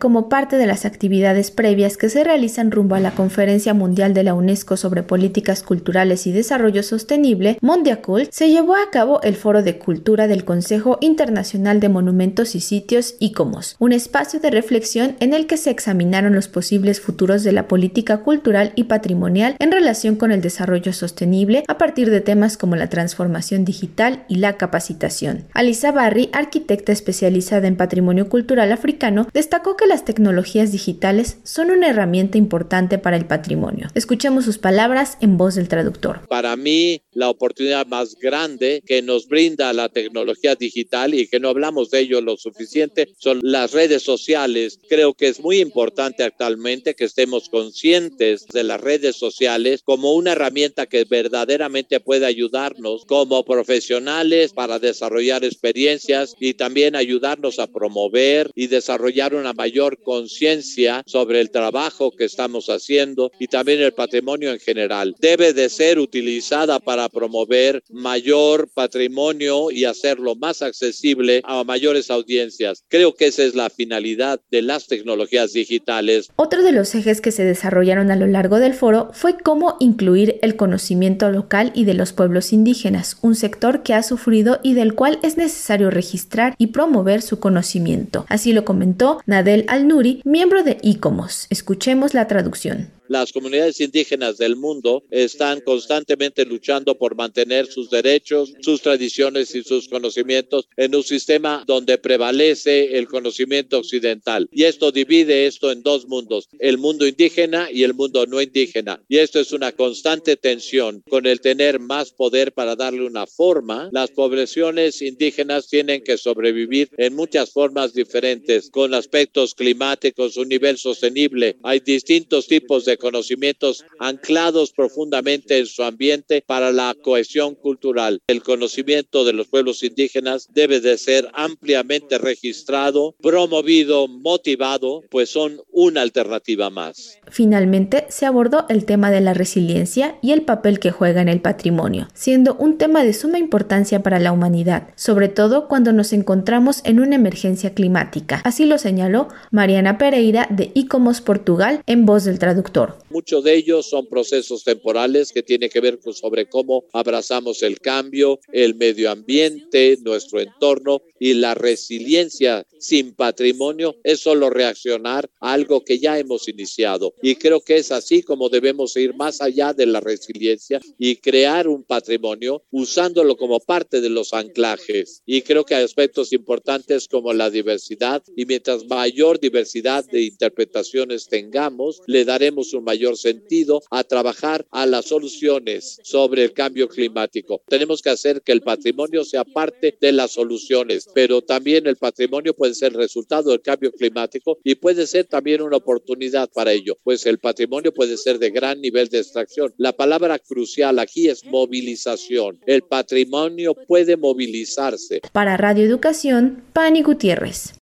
como parte de las actividades previas que se realizan rumbo a la Conferencia Mundial de la UNESCO sobre Políticas Culturales y Desarrollo Sostenible, Mondiacult, se llevó a cabo el Foro de Cultura del Consejo Internacional de Monumentos y Sitios ICOMOS, un espacio de reflexión en el que se examinaron los posibles futuros de la política cultural y patrimonial en relación con el desarrollo sostenible a partir de temas como la transformación digital y la capacitación. Alisa Barry, arquitecta especializada en patrimonio cultural africano, destacó que las tecnologías digitales son una herramienta importante para el patrimonio. Escuchemos sus palabras en voz del traductor. Para mí, la oportunidad más grande que nos brinda la tecnología digital y que no hablamos de ello lo suficiente son las redes sociales. Creo que es muy importante actualmente que estemos conscientes de las redes sociales como una herramienta que verdaderamente puede ayudarnos como profesionales para desarrollar experiencias y también ayudarnos a promover y desarrollar una mayor conciencia sobre el trabajo que estamos haciendo y también el patrimonio en general. Debe de ser utilizada para promover mayor patrimonio y hacerlo más accesible a mayores audiencias. Creo que esa es la finalidad de las tecnologías digitales. Otro de los ejes que se desarrollaron a lo largo del foro fue cómo incluir el conocimiento local y de los pueblos indígenas, un sector que ha sufrido y del cual es necesario registrar y promover su conocimiento. Así lo comentó Nadel Al-Nuri, miembro de ICOMOS. Escuchemos la traducción. Las comunidades indígenas del mundo están constantemente luchando por mantener sus derechos, sus tradiciones y sus conocimientos en un sistema donde prevalece el conocimiento occidental. Y esto divide esto en dos mundos, el mundo indígena y el mundo no indígena. Y esto es una constante tensión. Con el tener más poder para darle una forma, las poblaciones indígenas tienen que sobrevivir en muchas formas diferentes, con aspectos climáticos, un nivel sostenible. Hay distintos tipos de conocimientos anclados profundamente en su ambiente para la cohesión cultural. El conocimiento de los pueblos indígenas debe de ser ampliamente registrado, promovido, motivado, pues son una alternativa más. Finalmente, se abordó el tema de la resiliencia y el papel que juega en el patrimonio, siendo un tema de suma importancia para la humanidad, sobre todo cuando nos encontramos en una emergencia climática. Así lo señaló Mariana Pereira de ICOMOS Portugal en voz del traductor. Егор. Muchos de ellos son procesos temporales que tienen que ver con sobre cómo abrazamos el cambio, el medio ambiente, nuestro entorno y la resiliencia sin patrimonio es solo reaccionar a algo que ya hemos iniciado. Y creo que es así como debemos ir más allá de la resiliencia y crear un patrimonio usándolo como parte de los anclajes. Y creo que hay aspectos importantes como la diversidad y mientras mayor diversidad de interpretaciones tengamos, le daremos un mayor sentido a trabajar a las soluciones sobre el cambio climático. Tenemos que hacer que el patrimonio sea parte de las soluciones, pero también el patrimonio puede ser resultado del cambio climático y puede ser también una oportunidad para ello, pues el patrimonio puede ser de gran nivel de extracción. La palabra crucial aquí es movilización. El patrimonio puede movilizarse. Para Radio Educación, Pani Gutiérrez.